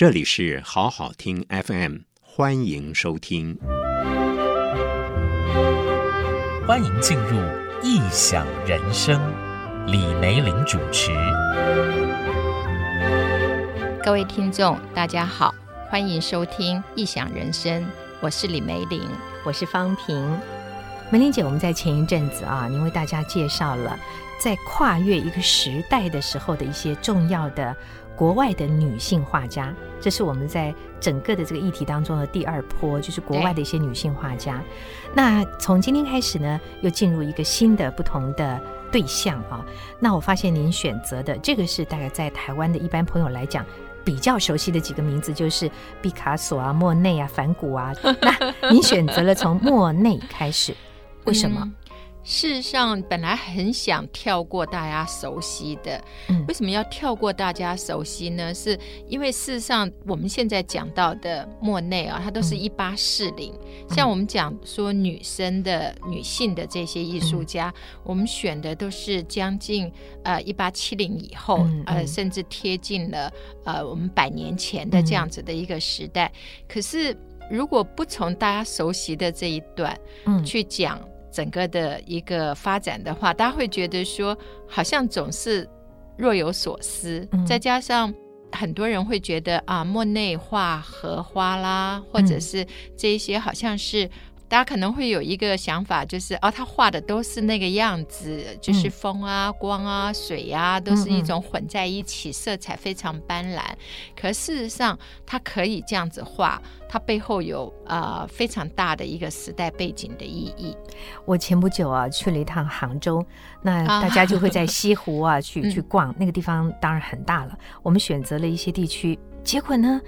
这里是好好听 FM，欢迎收听，欢迎进入异想人生，李梅玲主持。各位听众，大家好，欢迎收听异想人生，我是李梅玲，我是芳萍。梅玲姐，我们在前一阵子啊，您为大家介绍了在跨越一个时代的时候的一些重要的国外的女性画家，这是我们在整个的这个议题当中的第二波，就是国外的一些女性画家。那从今天开始呢，又进入一个新的不同的对象啊。那我发现您选择的这个是大概在台湾的一般朋友来讲比较熟悉的几个名字，就是毕卡索啊、莫内啊、梵谷啊。那您选择了从莫内开始。为什么？嗯，事实上，本来很想跳过大家熟悉的。嗯，为什么要跳过大家熟悉呢？是因为事实上，我们现在讲到的莫内啊，它都是一八四零。像我们讲说女生的、女性的这些艺术家，嗯，我们选的都是将近呃一八七零以后，呃，甚至贴近了呃我们百年前的这样子的一个时代。嗯，可是。如果不从大家熟悉的这一段，嗯，去讲整个的一个发展的话，嗯，大家会觉得说，好像总是若有所思。嗯，再加上很多人会觉得啊，莫内画荷花啦，或者是这一些，好像是。大家可能会有一个想法，就是哦，他画的都是那个样子，就是风啊、光啊、水啊，都是一种混在一起，色彩非常斑斓。可事实上，他可以这样子画，它背后有呃非常大的一个时代背景的意义。我前不久啊去了一趟杭州，那大家就会在西湖啊去 去逛，那个地方当然很大了。我们选择了一些地区，结果呢？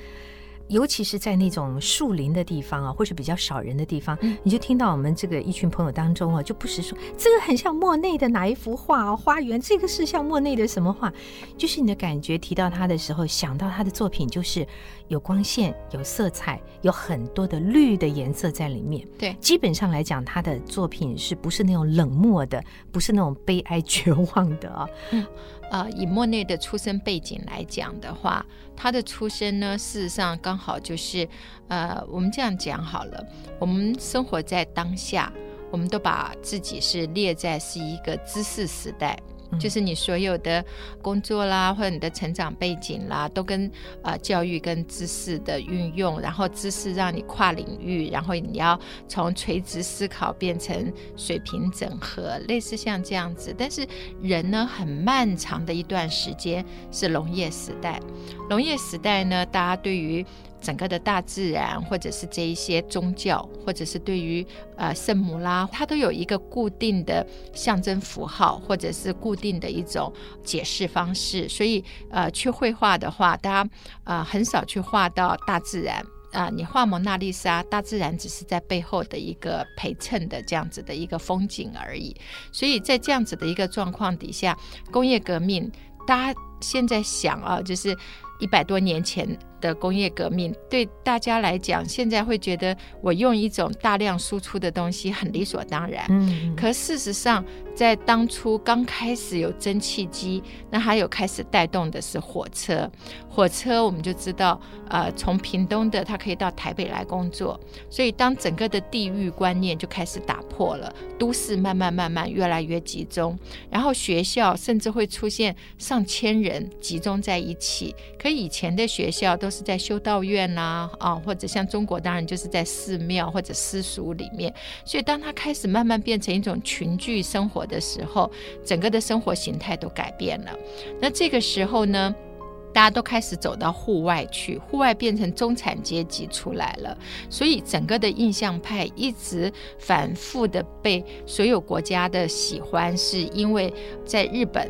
尤其是在那种树林的地方啊，或是比较少人的地方，嗯，你就听到我们这个一群朋友当中啊，就不时说这个很像莫内的哪一幅画啊，花园，这个是像莫内的什么画？就是你的感觉提到他的时候，想到他的作品就是有光线、有色彩，有很多的绿的颜色在里面。对，基本上来讲，他的作品是不是那种冷漠的，不是那种悲哀绝望的啊？嗯。呃，以莫内的出生背景来讲的话，他的出生呢，事实上刚好就是，呃，我们这样讲好了，我们生活在当下，我们都把自己是列在是一个知识时代。就是你所有的工作啦，或者你的成长背景啦，都跟呃教育跟知识的运用，然后知识让你跨领域，然后你要从垂直思考变成水平整合，类似像这样子。但是人呢，很漫长的一段时间是农业时代，农业时代呢，大家对于整个的大自然，或者是这一些宗教，或者是对于呃圣母啦，它都有一个固定的象征符号，或者是固定的一种解释方式。所以呃，去绘画的话，大家呃很少去画到大自然啊、你画蒙娜丽莎，大自然只是在背后的一个陪衬的这样子的一个风景而已。所以在这样子的一个状况底下，工业革命，大家现在想啊，就是一百多年前。的工业革命对大家来讲，现在会觉得我用一种大量输出的东西很理所当然。嗯，可事实上，在当初刚开始有蒸汽机，那还有开始带动的是火车。火车我们就知道，呃，从屏东的它可以到台北来工作，所以当整个的地域观念就开始打破了，都市慢慢慢慢越来越集中，然后学校甚至会出现上千人集中在一起。可以前的学校都是在修道院呐，啊，或者像中国，当然就是在寺庙或者私塾里面。所以，当它开始慢慢变成一种群聚生活的时候，整个的生活形态都改变了。那这个时候呢，大家都开始走到户外去，户外变成中产阶级出来了。所以，整个的印象派一直反复的被所有国家的喜欢，是因为在日本，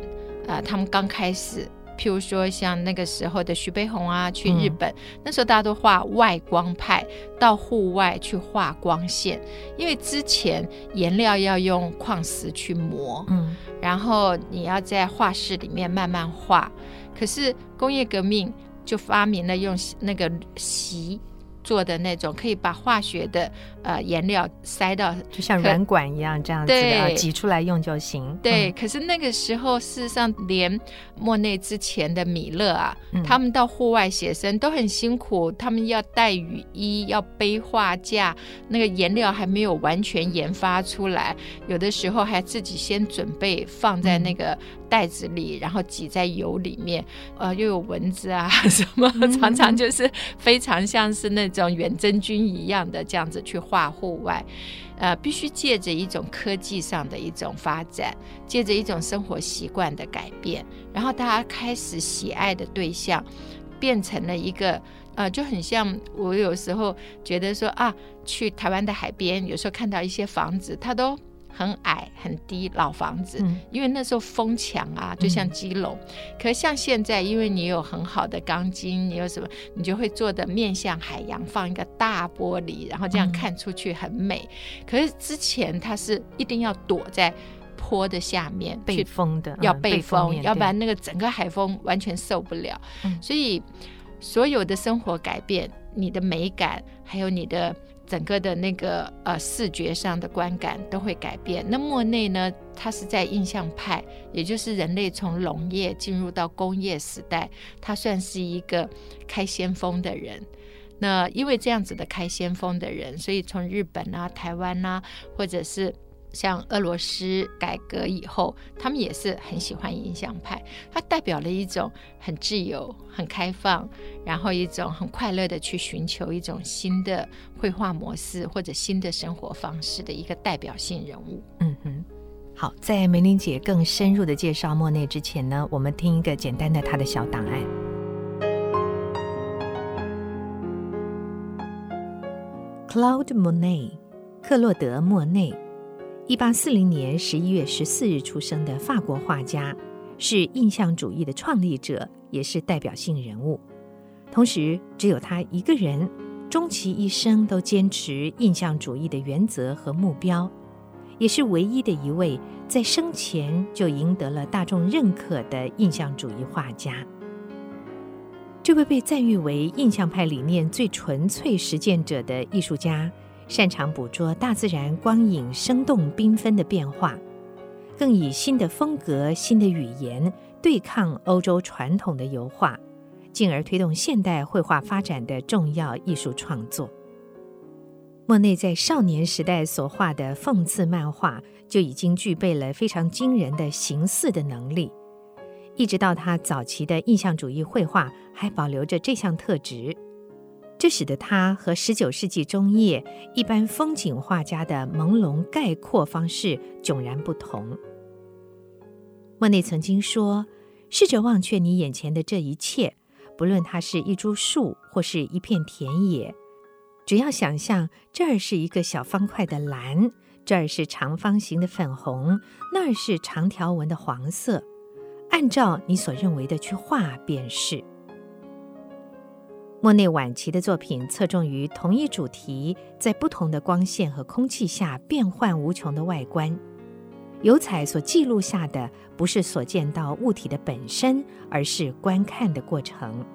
呃，他们刚开始。譬如说，像那个时候的徐悲鸿啊，去日本，嗯、那时候大家都画外光派，到户外去画光线，因为之前颜料要用矿石去磨，嗯，然后你要在画室里面慢慢画。可是工业革命就发明了用那个锡，做的那种，可以把化学的呃颜料塞到，就像软管一样这样子的啊，挤出来用就行。对，可是那个时候事实上连莫内之前的米勒啊，嗯、他们到户外写生都很辛苦，他们要带雨衣，要背画架，那个颜料还没有完全研发出来，有的时候还自己先准备放在那个袋子里，然后挤在油里面，呃，又有蚊子啊 什么，常常就是非常像是那种远征军一样的这样子去画户外，呃，必须借着一种科技上的一种发展，借着一种生活习惯的改变，然后大家开始喜爱的对象变成了一个，呃，就很像我有时候觉得说啊，去台湾的海边，有时候看到一些房子，它都。很矮很低老房子，嗯、因为那时候风墙啊，就像基隆。嗯、可是像现在，因为你有很好的钢筋，你有什么，你就会做的面向海洋，放一个大玻璃，然后这样看出去很美。嗯、可是之前它是一定要躲在坡的下面，被风的，要被风，嗯、要不然那个整个海风完全受不了。嗯、所以所有的生活改变，你的美感，还有你的。整个的那个呃视觉上的观感都会改变。那莫内呢，他是在印象派，也就是人类从农业进入到工业时代，他算是一个开先锋的人。那因为这样子的开先锋的人，所以从日本啊、台湾啊，或者是。像俄罗斯改革以后，他们也是很喜欢印象派，它代表了一种很自由、很开放，然后一种很快乐的去寻求一种新的绘画模式或者新的生活方式的一个代表性人物。嗯哼，好，在玫玲姐更深入的介绍莫内之前呢，我们听一个简单的他的小档案。Claude Monet，克洛德·莫内。一八四零年十一月十四日出生的法国画家，是印象主义的创立者，也是代表性人物。同时，只有他一个人，终其一生都坚持印象主义的原则和目标，也是唯一的一位在生前就赢得了大众认可的印象主义画家。这位被赞誉为印象派理念最纯粹实践者的艺术家。擅长捕捉大自然光影生动缤纷的变化，更以新的风格、新的语言对抗欧洲传统的油画，进而推动现代绘画发展的重要艺术创作。莫内在少年时代所画的讽刺漫画就已经具备了非常惊人的形似的能力，一直到他早期的印象主义绘画还保留着这项特质。这使得他和十九世纪中叶一般风景画家的朦胧概括方式迥然不同。莫内曾经说：“试着忘却你眼前的这一切，不论它是一株树或是一片田野，只要想象这儿是一个小方块的蓝，这儿是长方形的粉红，那儿是长条纹的黄色，按照你所认为的去画便是。”莫内晚期的作品侧重于同一主题在不同的光线和空气下变幻无穷的外观。油彩所记录下的不是所见到物体的本身，而是观看的过程。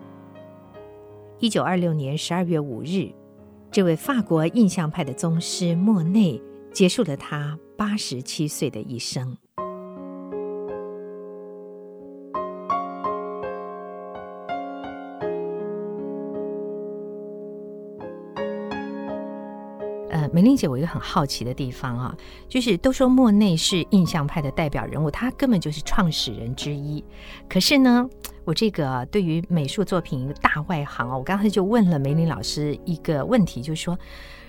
一九二六年十二月五日，这位法国印象派的宗师莫内结束了他八十七岁的一生。玫玲姐，我一个很好奇的地方啊，就是都说莫内是印象派的代表人物，他根本就是创始人之一。可是呢，我这个对于美术作品一个大外行啊，我刚才就问了梅玲老师一个问题，就是说，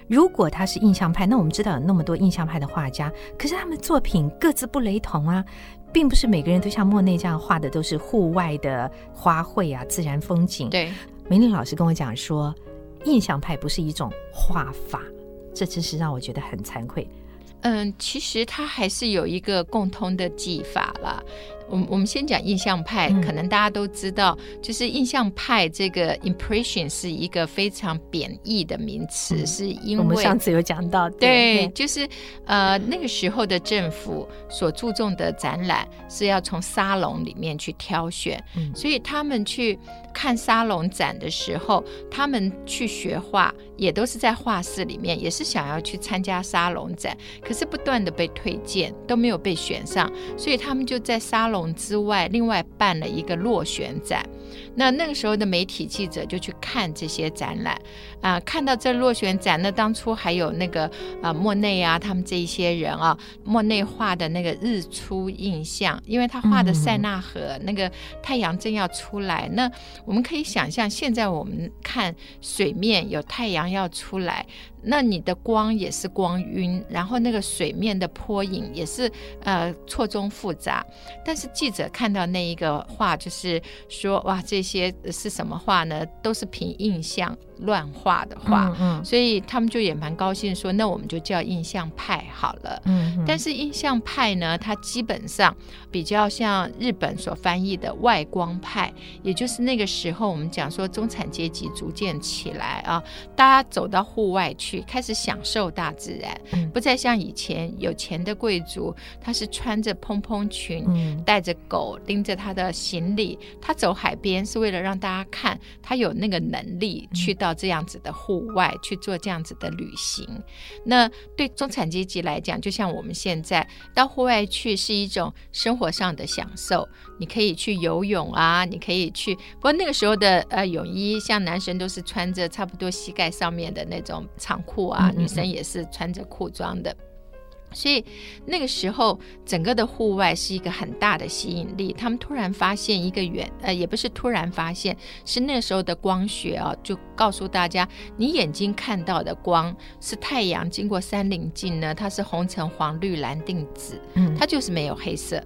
如果他是印象派，那我们知道有那么多印象派的画家，可是他们作品各自不雷同啊，并不是每个人都像莫内这样画的都是户外的花卉啊、自然风景。对，梅玲老师跟我讲说，印象派不是一种画法。这真是让我觉得很惭愧。嗯，其实它还是有一个共通的技法啦。我们我们先讲印象派，嗯、可能大家都知道，就是印象派这个 impression 是一个非常贬义的名词，嗯、是因为我们上次有讲到，对，对就是呃那个时候的政府所注重的展览是要从沙龙里面去挑选，嗯、所以他们去看沙龙展的时候，他们去学画也都是在画室里面，也是想要去参加沙龙展，可是不断的被推荐，都没有被选上，所以他们就在沙龙之外另外办了一个落选展。那那个时候的媒体记者就去看这些展览啊、看到这落选展，那当初还有那个啊、莫内啊，他们这一些人啊，莫内画的那个日出印象，因为他画的塞纳河、那个太阳正要出来，那我们可以想象，现在我们看水面有太阳要出来。那你的光也是光晕，然后那个水面的波影也是呃错综复杂。但是记者看到那一个画，就是说哇，这些是什么话呢？都是凭印象乱画的画，嗯，嗯，所以他们就也蛮高兴，说那我们就叫印象派好了。嗯，嗯，但是印象派呢，它基本上比较像日本所翻译的外光派，也就是那个时候我们讲说中产阶级逐渐起来啊，大家走到户外去。去开始享受大自然，不再像以前有钱的贵族，他是穿着蓬蓬裙，带着狗，拎着他的行李，他走海边是为了让大家看他有那个能力去到这样子的户外去做这样子的旅行。那对中产阶级来讲，就像我们现在到户外去是一种生活上的享受，你可以去游泳啊，你可以去。不过那个时候的呃泳衣，像男生都是穿着差不多膝盖上面的那种长。裤啊，女生也是穿着裤装的，所以那个时候整个的户外是一个很大的吸引力。他们突然发现一个远，呃，也不是突然发现，是那时候的光学啊，就告诉大家，你眼睛看到的光是太阳经过三棱镜呢，它是红橙黄绿蓝靛紫，嗯，它就是没有黑色，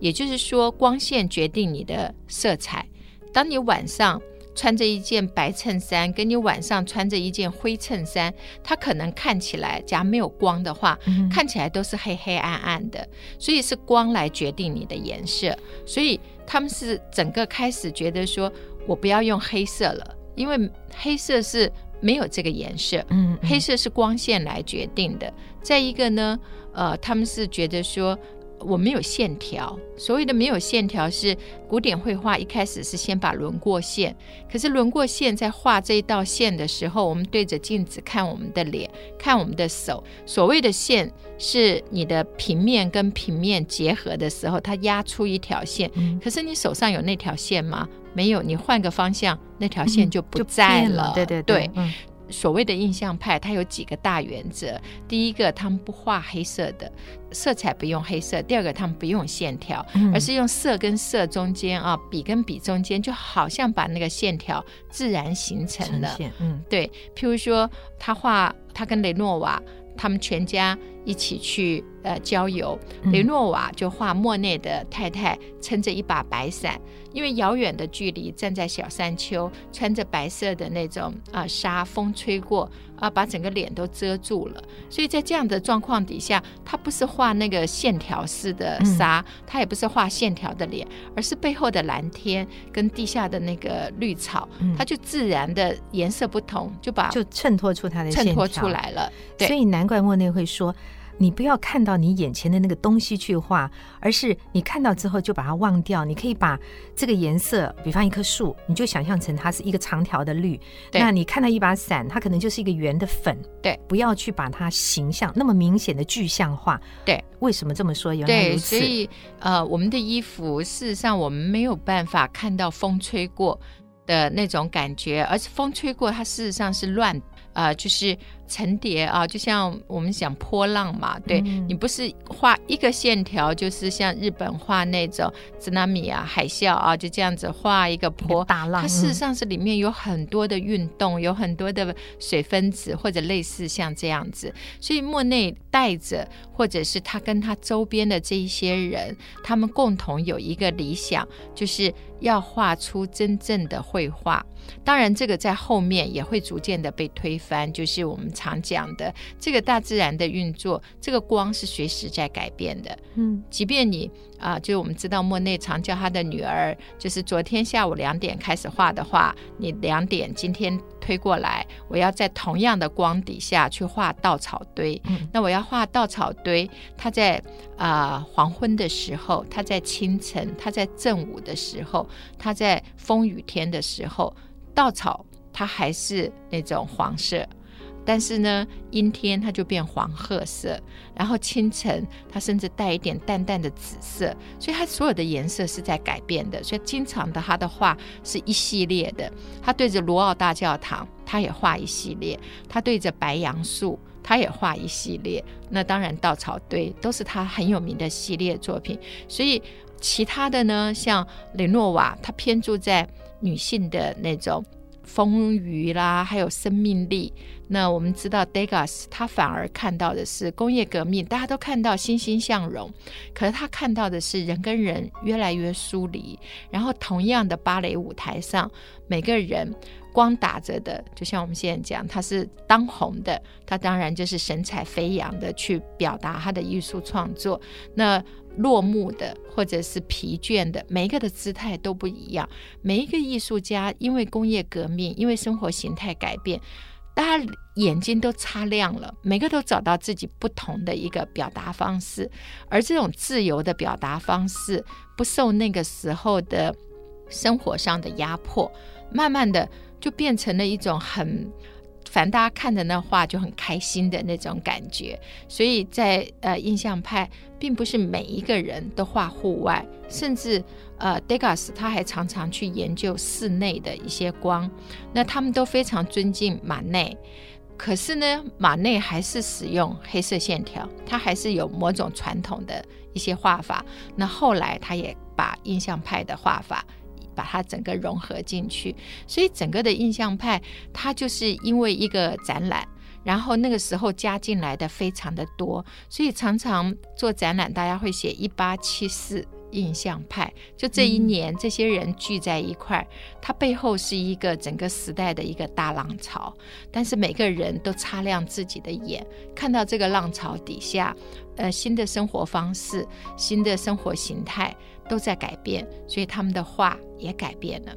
也就是说光线决定你的色彩。当你晚上。穿着一件白衬衫，跟你晚上穿着一件灰衬衫，它可能看起来，假如没有光的话，嗯、看起来都是黑黑暗暗的。所以是光来决定你的颜色。所以他们是整个开始觉得说，我不要用黑色了，因为黑色是没有这个颜色。嗯，黑色是光线来决定的。再一个呢，呃，他们是觉得说。我没有线条，所谓的没有线条是古典绘画一开始是先把轮廓线，可是轮廓线在画这一道线的时候，我们对着镜子看我们的脸，看我们的手，所谓的线是你的平面跟平面结合的时候，它压出一条线，可是你手上有那条线吗？没有，你换个方向，那条线就不在了。嗯、对对对。对嗯所谓的印象派，它有几个大原则。第一个，他们不画黑色的，色彩不用黑色；第二个，他们不用线条，嗯、而是用色跟色中间啊，笔跟笔中间，就好像把那个线条自然形成了。嗯，对。譬如说，他画他跟雷诺瓦他们全家一起去呃郊游，雷诺瓦就画莫内的太太撑着一把白伞。因为遥远的距离，站在小山丘，穿着白色的那种啊纱，风吹过啊，把整个脸都遮住了。所以在这样的状况底下，他不是画那个线条式的纱，他、嗯、也不是画线条的脸，而是背后的蓝天跟地下的那个绿草，它、嗯、就自然的颜色不同，就把就衬托出它的衬托出来了。对，所以难怪莫内会说。你不要看到你眼前的那个东西去画，而是你看到之后就把它忘掉。你可以把这个颜色，比方一棵树，你就想象成它是一个长条的绿。对那你看到一把伞，它可能就是一个圆的粉。对，不要去把它形象那么明显的具象化。对，为什么这么说？原来如此。对，所以呃，我们的衣服事实上我们没有办法看到风吹过的那种感觉，而是风吹过它事实上是乱。呃，就是层叠啊，就像我们讲波浪嘛，对、嗯、你不是画一个线条，就是像日本画那种津波啊、海啸啊，就这样子画一个波大浪。它事实上是里面有很多的运动，有很多的水分子或者类似像这样子。所以莫内带着，或者是他跟他周边的这一些人，他们共同有一个理想，就是要画出真正的绘画。当然，这个在后面也会逐渐的被推翻。就是我们常讲的，这个大自然的运作，这个光是随时在改变的。嗯，即便你啊、就是我们知道莫内常叫他的女儿，就是昨天下午两点开始画的画，你两点今天推过来，我要在同样的光底下去画稻草堆。嗯，那我要画稻草堆，它在啊、呃、黄昏的时候，它在清晨，它在正午的时候，它在风雨天的时候，稻草。它还是那种黄色，但是呢，阴天它就变黄褐色，然后清晨它甚至带一点淡淡的紫色，所以它所有的颜色是在改变的。所以经常的他的画是一系列的，他对着罗奥大教堂，他也画一系列；他对着白杨树，他也画一系列。那当然，稻草堆都是他很有名的系列作品。所以其他的呢，像雷诺瓦，他偏注在女性的那种。丰腴啦，还有生命力。那我们知道，Degas 他反而看到的是工业革命，大家都看到欣欣向荣，可是他看到的是人跟人越来越疏离。然后，同样的芭蕾舞台上，每个人光打着的，就像我们现在讲，他是当红的，他当然就是神采飞扬的去表达他的艺术创作。那落幕的，或者是疲倦的，每一个的姿态都不一样。每一个艺术家因为工业革命，因为生活形态改变，大家眼睛都擦亮了，每个都找到自己不同的一个表达方式。而这种自由的表达方式，不受那个时候的生活上的压迫，慢慢的就变成了一种很。反正大家看着那画就很开心的那种感觉，所以在呃印象派，并不是每一个人都画户外，甚至呃 Degas 他还常常去研究室内的一些光。那他们都非常尊敬马内，可是呢，马内还是使用黑色线条，他还是有某种传统的一些画法。那后来他也把印象派的画法。把它整个融合进去，所以整个的印象派，它就是因为一个展览，然后那个时候加进来的非常的多，所以常常做展览，大家会写一八七四印象派，就这一年这些人聚在一块儿，它背后是一个整个时代的一个大浪潮，但是每个人都擦亮自己的眼，看到这个浪潮底下，呃，新的生活方式、新的生活形态都在改变，所以他们的画。也改变了。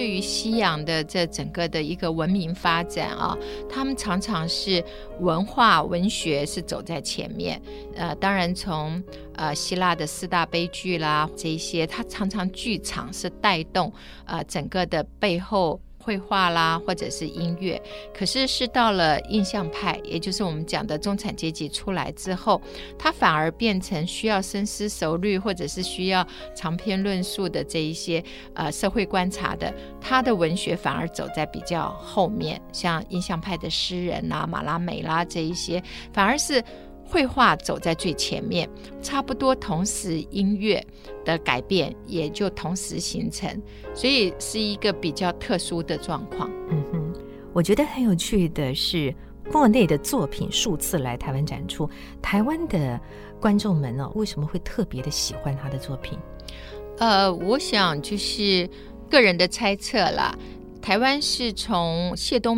对于西洋的这整个的一个文明发展啊，他们常常是文化文学是走在前面。呃，当然从呃希腊的四大悲剧啦这一些，它常常剧场是带动呃整个的背后。绘画啦，或者是音乐，可是是到了印象派，也就是我们讲的中产阶级出来之后，他反而变成需要深思熟虑，或者是需要长篇论述的这一些呃社会观察的，他的文学反而走在比较后面，像印象派的诗人啊，马拉美拉这一些，反而是。绘画走在最前面，差不多同时音乐的改变也就同时形成，所以是一个比较特殊的状况。嗯哼，我觉得很有趣的是，莫内的作品数次来台湾展出，台湾的观众们呢、哦，为什么会特别的喜欢他的作品？呃，我想就是个人的猜测啦。台湾是从谢东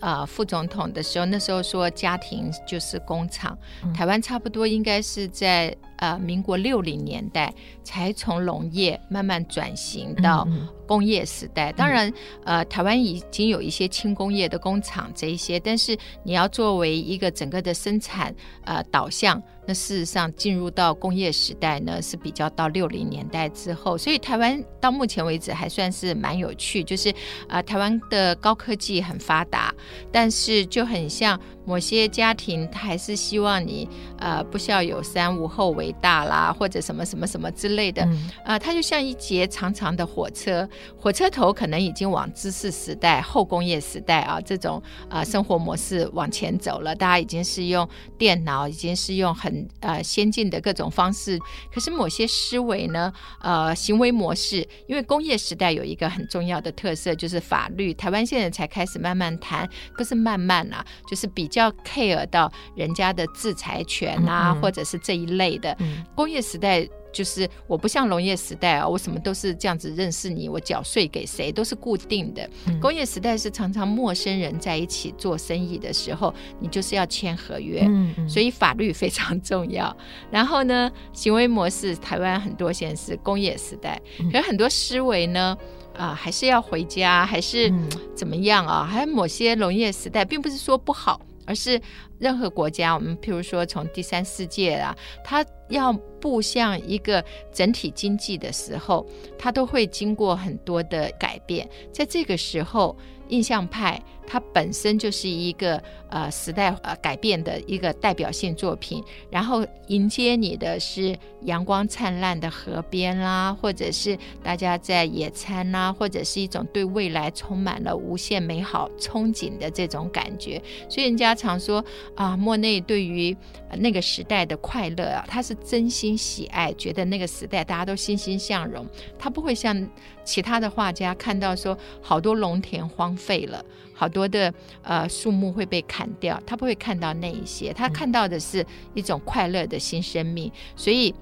闵。呃，副总统的时候，那时候说家庭就是工厂。嗯、台湾差不多应该是在呃民国六零年代才从农业慢慢转型到工业时代。嗯嗯、当然，呃，台湾已经有一些轻工业的工厂这一些，但是你要作为一个整个的生产呃导向。那事实上，进入到工业时代呢，是比较到六零年代之后，所以台湾到目前为止还算是蛮有趣，就是啊、呃，台湾的高科技很发达，但是就很像某些家庭，他还是希望你呃不孝有三，无后为大啦，或者什么什么什么之类的，啊、嗯。呃，它就像一节长长的火车，火车头可能已经往知识时代、后工业时代啊这种啊、呃、生活模式往前走了，大家已经是用电脑，已经是用很呃，先进的各种方式，可是某些思维呢，呃，行为模式，因为工业时代有一个很重要的特色，就是法律。台湾现在才开始慢慢谈，不是慢慢啊，就是比较 care 到人家的制裁权啊，嗯嗯或者是这一类的。嗯、工业时代。就是我不像农业时代啊，我什么都是这样子认识你，我缴税给谁都是固定的。嗯、工业时代是常常陌生人在一起做生意的时候，你就是要签合约，嗯嗯、所以法律非常重要。然后呢，行为模式，台湾很多现在是工业时代，嗯、可是很多思维呢，啊、呃，还是要回家，还是怎么样啊？还有某些农业时代，并不是说不好。而是任何国家，我们譬如说从第三世界啊，它要步向一个整体经济的时候，它都会经过很多的改变。在这个时候，印象派它本身就是一个呃时代呃改变的一个代表性作品，然后迎接你的是阳光灿烂的河边啦，或者是大家在野餐啦，或者是一种对未来充满了无限美好憧憬的这种感觉。所以人家常说啊，莫内对于那个时代的快乐啊，他是真心喜爱，觉得那个时代大家都欣欣向荣，他不会像其他的画家看到说好多农田荒废了，好多的呃树木会被砍掉，他不会看到那一些，他看到的是一种快乐的新生命。所以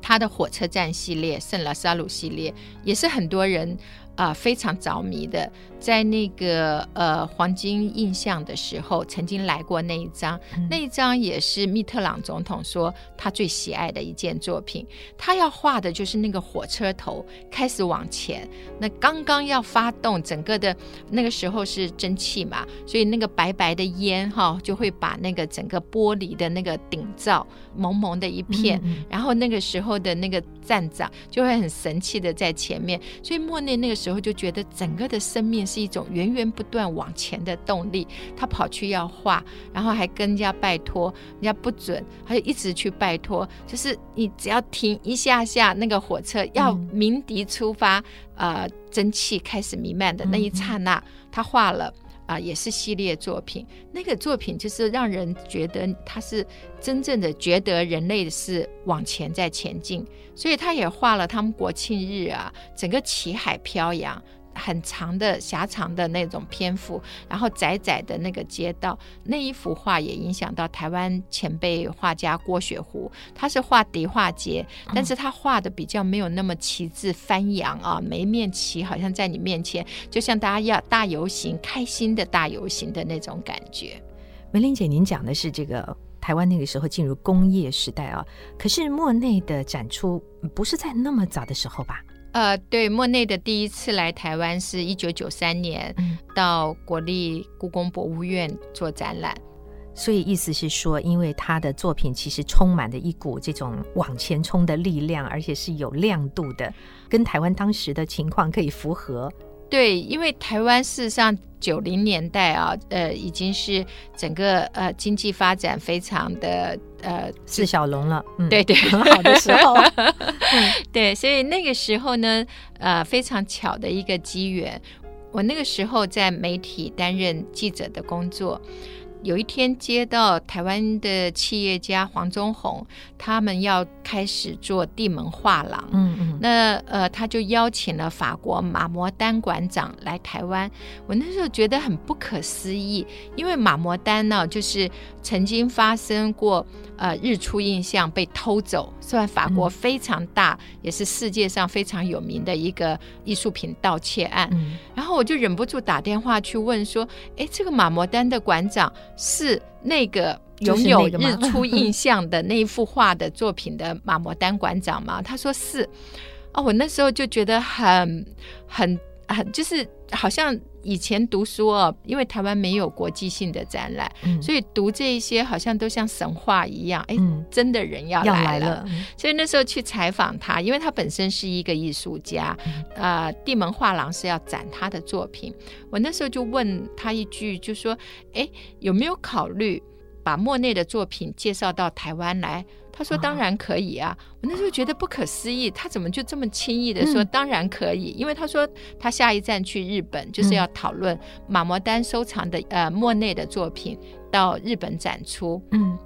他的火车站系列、圣拉萨鲁系列也是很多人。啊、呃，非常着迷的，在那个呃黄金印象的时候，曾经来过那一张，嗯、那一张也是密特朗总统说他最喜爱的一件作品。他要画的就是那个火车头开始往前，那刚刚要发动整个的那个时候是蒸汽嘛，所以那个白白的烟哈、哦、就会把那个整个玻璃的那个顶罩蒙蒙的一片，嗯嗯然后那个时候的那个站长就会很神气的在前面，所以莫内那个时候。时候就觉得整个的生命是一种源源不断往前的动力。他跑去要画，然后还跟人家拜托，人家不准，他就一直去拜托。就是你只要停一下下，那个火车要鸣笛出发，嗯、呃，蒸汽开始弥漫的那一刹那，他画了。啊、也是系列作品。那个作品就是让人觉得他是真正的觉得人类是往前在前进，所以他也画了他们国庆日啊，整个旗海飘扬。很长的狭长的那种篇幅，然后窄窄的那个街道，那一幅画也影响到台湾前辈画家郭雪湖。他是画迪化街，但是他画的比较没有那么旗帜翻扬啊，每一面旗好像在你面前，就像大家要大游行，开心的大游行的那种感觉。梅玲姐，您讲的是这个台湾那个时候进入工业时代啊，可是莫内的展出不是在那么早的时候吧？呃，对，莫内的第一次来台湾是一九九三年，嗯、到国立故宫博物院做展览，所以意思是说，因为他的作品其实充满着一股这种往前冲的力量，而且是有亮度的，跟台湾当时的情况可以符合。对，因为台湾事实上九零年代啊，呃，已经是整个呃经济发展非常的呃四小龙了，嗯、对对，很好的时候，对，所以那个时候呢，呃，非常巧的一个机缘，我那个时候在媒体担任记者的工作。有一天接到台湾的企业家黄宗宏，他们要开始做地门画廊，嗯嗯，那呃他就邀请了法国马摩丹馆长来台湾。我那时候觉得很不可思议，因为马摩丹呢，就是曾经发生过呃日出印象被偷走，算法国非常大，嗯、也是世界上非常有名的一个艺术品盗窃案。嗯、然后我就忍不住打电话去问说，哎，这个马摩丹的馆长。是那个拥有日出印象的那一幅画的作品的马摩丹馆长吗？他说是。哦，我那时候就觉得很很很，就是好像以前读书哦，因为台湾没有国际性的展览，嗯、所以读这一些好像都像神话一样。哎，嗯、真的人要来了，来了，所以那时候去采访他，因为他本身是一个艺术家，啊、呃，地门画廊是要展他的作品。我那时候就问他一句，就说：“哎，有没有考虑把莫内的作品介绍到台湾来？”他说：“当然可以啊！”我那时候觉得不可思议，他怎么就这么轻易的说“当然可以”？因为他说他下一站去日本，就是要讨论马摩丹收藏的呃莫内的作品到日本展出。嗯，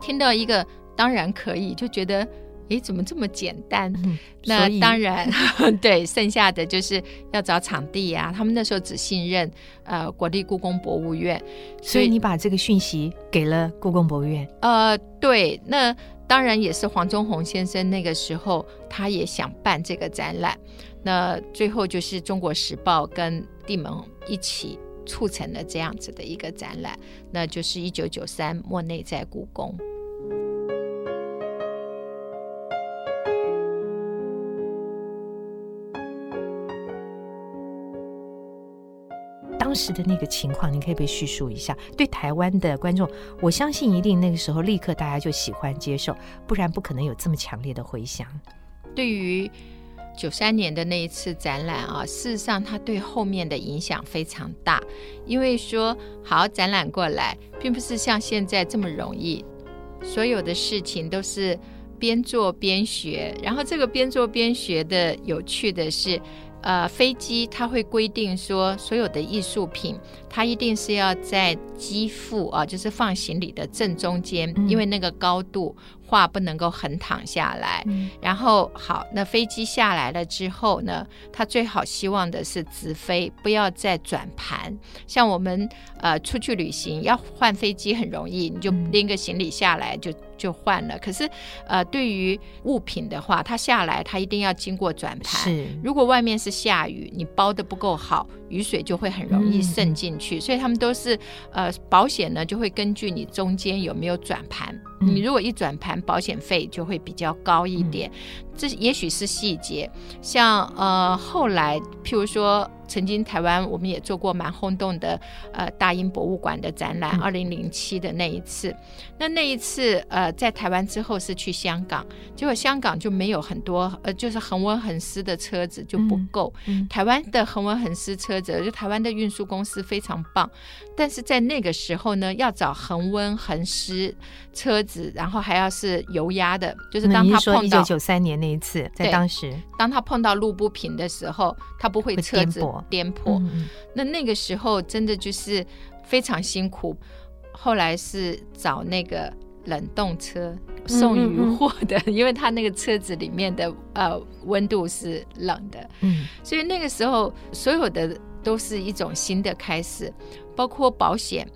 听到一个“当然可以”，就觉得。诶，怎么这么简单？嗯、那当然，对，剩下的就是要找场地呀、啊。他们那时候只信任呃国立故宫博物院，所以，你把这个讯息给了故宫博物院。呃，对，那当然也是黄宗宏先生那个时候，他也想办这个展览。那最后就是《中国时报》跟帝门一起促成了这样子的一个展览，那就是一九九三莫内在故宫。时的那个情况，你可以被叙述一下。对台湾的观众，我相信一定那个时候立刻大家就喜欢接受，不然不可能有这么强烈的回响。对于九三年的那一次展览啊，事实上它对后面的影响非常大，因为说好展览过来，并不是像现在这么容易，所有的事情都是边做边学。然后这个边做边学的有趣的是。呃，飞机它会规定说，所有的艺术品它一定是要在机腹啊，就是放行李的正中间，嗯、因为那个高度画不能够横躺下来。嗯、然后好，那飞机下来了之后呢，他最好希望的是直飞，不要再转盘。像我们呃出去旅行要换飞机很容易，你就拎个行李下来就。就换了，可是，呃，对于物品的话，它下来它一定要经过转盘。是，如果外面是下雨，你包的不够好，雨水就会很容易渗进去。嗯、所以他们都是，呃，保险呢就会根据你中间有没有转盘。嗯、你如果一转盘，保险费就会比较高一点。嗯、这也许是细节，像呃后来，譬如说。曾经台湾我们也做过蛮轰动的，呃，大英博物馆的展览，二零零七的那一次。那那一次，呃，在台湾之后是去香港，结果香港就没有很多，呃，就是恒温恒湿的车子就不够。嗯嗯、台湾的恒温恒湿车子，就台湾的运输公司非常棒，但是在那个时候呢，要找恒温恒湿车子，然后还要是油压的，就是当他碰到一九九三年那一次，在当时，当他碰到路不平的时候，他不会车子。颠簸，嗯、那那个时候真的就是非常辛苦。后来是找那个冷冻车送鱼货的，嗯嗯嗯，因为他那个车子里面的呃温度是冷的，嗯，所以那个时候所有的都是一种新的开始，包括保险。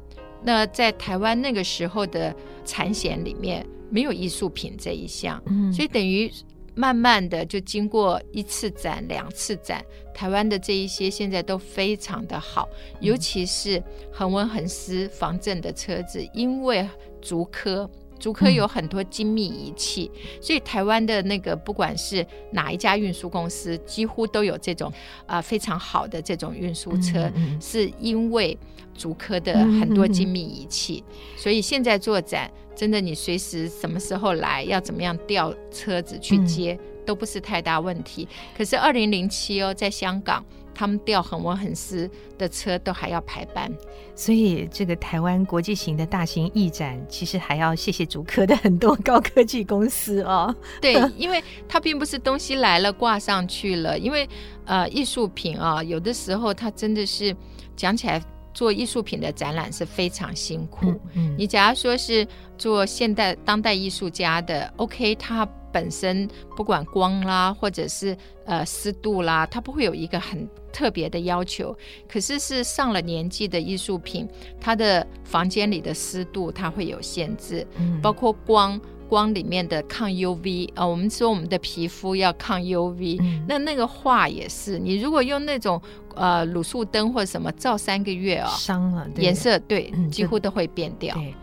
那在台湾那个时候的产险里面没有艺术品这一项，嗯，所以等于。慢慢的就经过一次展、两次展，台湾的这一些现在都非常的好，尤其是恒温恒湿防震的车子，因为竹科，竹科有很多精密仪器，所以台湾的那个不管是哪一家运输公司，几乎都有这种啊、呃、非常好的这种运输车，是因为竹科的很多精密仪器，所以现在做展。真的，你随时什么时候来，要怎么样调车子去接，嗯、都不是太大问题。可是二零零七哦，在香港，他们调恒温恒湿的车都还要排班，所以这个台湾国际型的大型艺展，其实还要谢谢竹科的很多高科技公司哦。对，因为它并不是东西来了挂上去了，因为呃，艺术品啊，有的时候它真的是讲起来。做艺术品的展览是非常辛苦。嗯嗯、你假如说是做现代当代艺术家的，OK，它本身不管光啦，或者是呃湿度啦，它不会有一个很特别的要求。可是是上了年纪的艺术品，它的房间里的湿度它会有限制，嗯、包括光。光里面的抗 UV 啊、呃，我们说我们的皮肤要抗 UV，、嗯、那那个画也是，你如果用那种呃卤素灯或者什么照三个月啊、哦，伤了颜色，对，嗯、几乎都会变掉。对，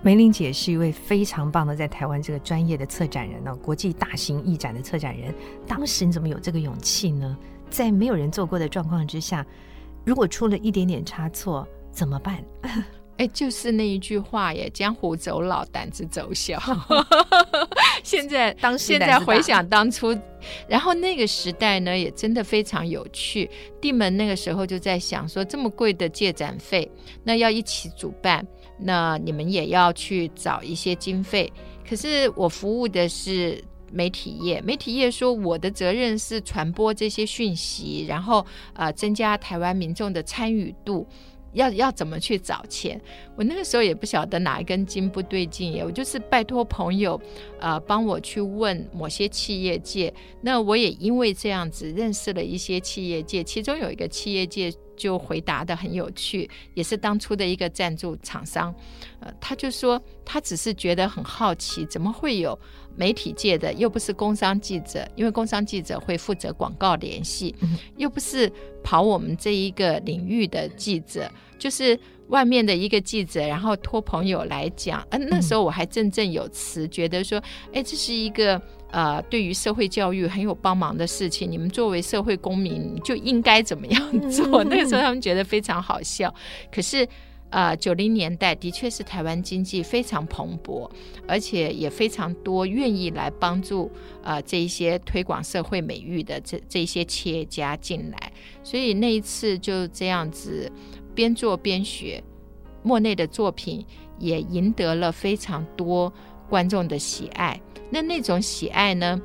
梅玲姐是一位非常棒的在台湾这个专业的策展人呢、哦，国际大型艺展的策展人。当时你怎么有这个勇气呢？在没有人做过的状况之下，如果出了一点点差错怎么办？哎，就是那一句话耶，“江湖走老，胆子走小。”现在当现在回想当初，然后那个时代呢，也真的非常有趣。地门那个时候就在想说，这么贵的借展费，那要一起主办，那你们也要去找一些经费。可是我服务的是媒体业，媒体业说我的责任是传播这些讯息，然后呃，增加台湾民众的参与度。要要怎么去找钱？我那个时候也不晓得哪一根筋不对劲耶，我就是拜托朋友，呃，帮我去问某些企业界。那我也因为这样子认识了一些企业界，其中有一个企业界就回答得很有趣，也是当初的一个赞助厂商。呃，他就说他只是觉得很好奇，怎么会有媒体界的，又不是工商记者，因为工商记者会负责广告联系，又不是跑我们这一个领域的记者，就是外面的一个记者，然后托朋友来讲。嗯，那时候我还振振有词，觉得说，哎，这是一个。呃，对于社会教育很有帮忙的事情，你们作为社会公民，就应该怎么样做？那个时候他们觉得非常好笑。可是，呃，九零年代的确是台湾经济非常蓬勃，而且也非常多愿意来帮助呃这一些推广社会美育的这这些企业家进来。所以那一次就这样子边做边学，莫内的作品也赢得了非常多观众的喜爱。那那种喜爱呢，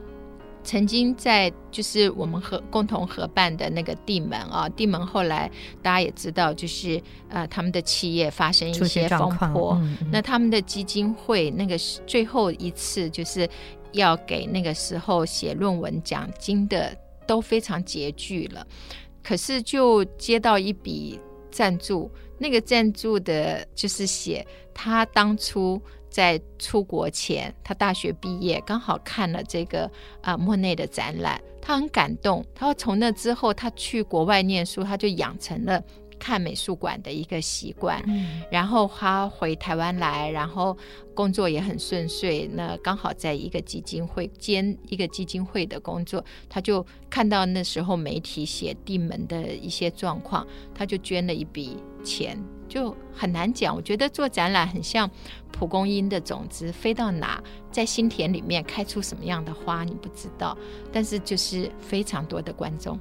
曾经在就是我们合共同合办的那个地门啊，地门后来大家也知道，就是呃他们的企业发生一些风波，嗯嗯、那他们的基金会那个是最后一次就是要给那个时候写论文奖金的都非常拮据了，可是就接到一笔赞助，那个赞助的就是写他当初。在出国前，他大学毕业，刚好看了这个啊莫内的展览，他很感动。他说从那之后，他去国外念书，他就养成了看美术馆的一个习惯。嗯，然后他回台湾来，然后工作也很顺遂。那刚好在一个基金会兼一个基金会的工作，他就看到那时候媒体写地门的一些状况，他就捐了一笔钱。就很难讲，我觉得做展览很像蒲公英的种子，飞到哪，在心田里面开出什么样的花，你不知道。但是就是非常多的观众。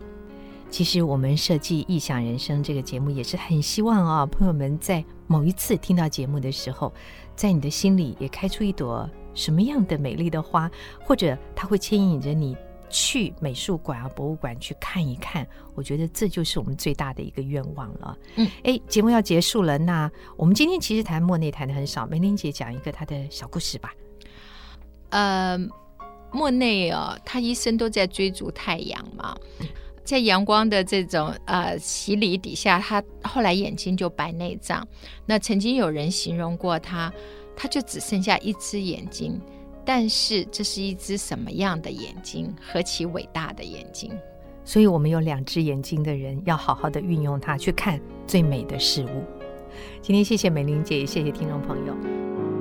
其实我们设计《异想人生》这个节目，也是很希望啊，朋友们在某一次听到节目的时候，在你的心里也开出一朵什么样的美丽的花，或者它会牵引着你。去美术馆啊，博物馆去看一看，我觉得这就是我们最大的一个愿望了。嗯，哎，节目要结束了，那我们今天其实谈莫内谈的很少，梅玲姐讲一个她的小故事吧。呃，莫内哦，他一生都在追逐太阳嘛，在阳光的这种呃洗礼底下，他后来眼睛就白内障。那曾经有人形容过他，他就只剩下一只眼睛。但是这是一只什么样的眼睛？何其伟大的眼睛！所以，我们有两只眼睛的人，要好好的运用它去看最美的事物。今天谢谢美玲姐，也谢谢听众朋友。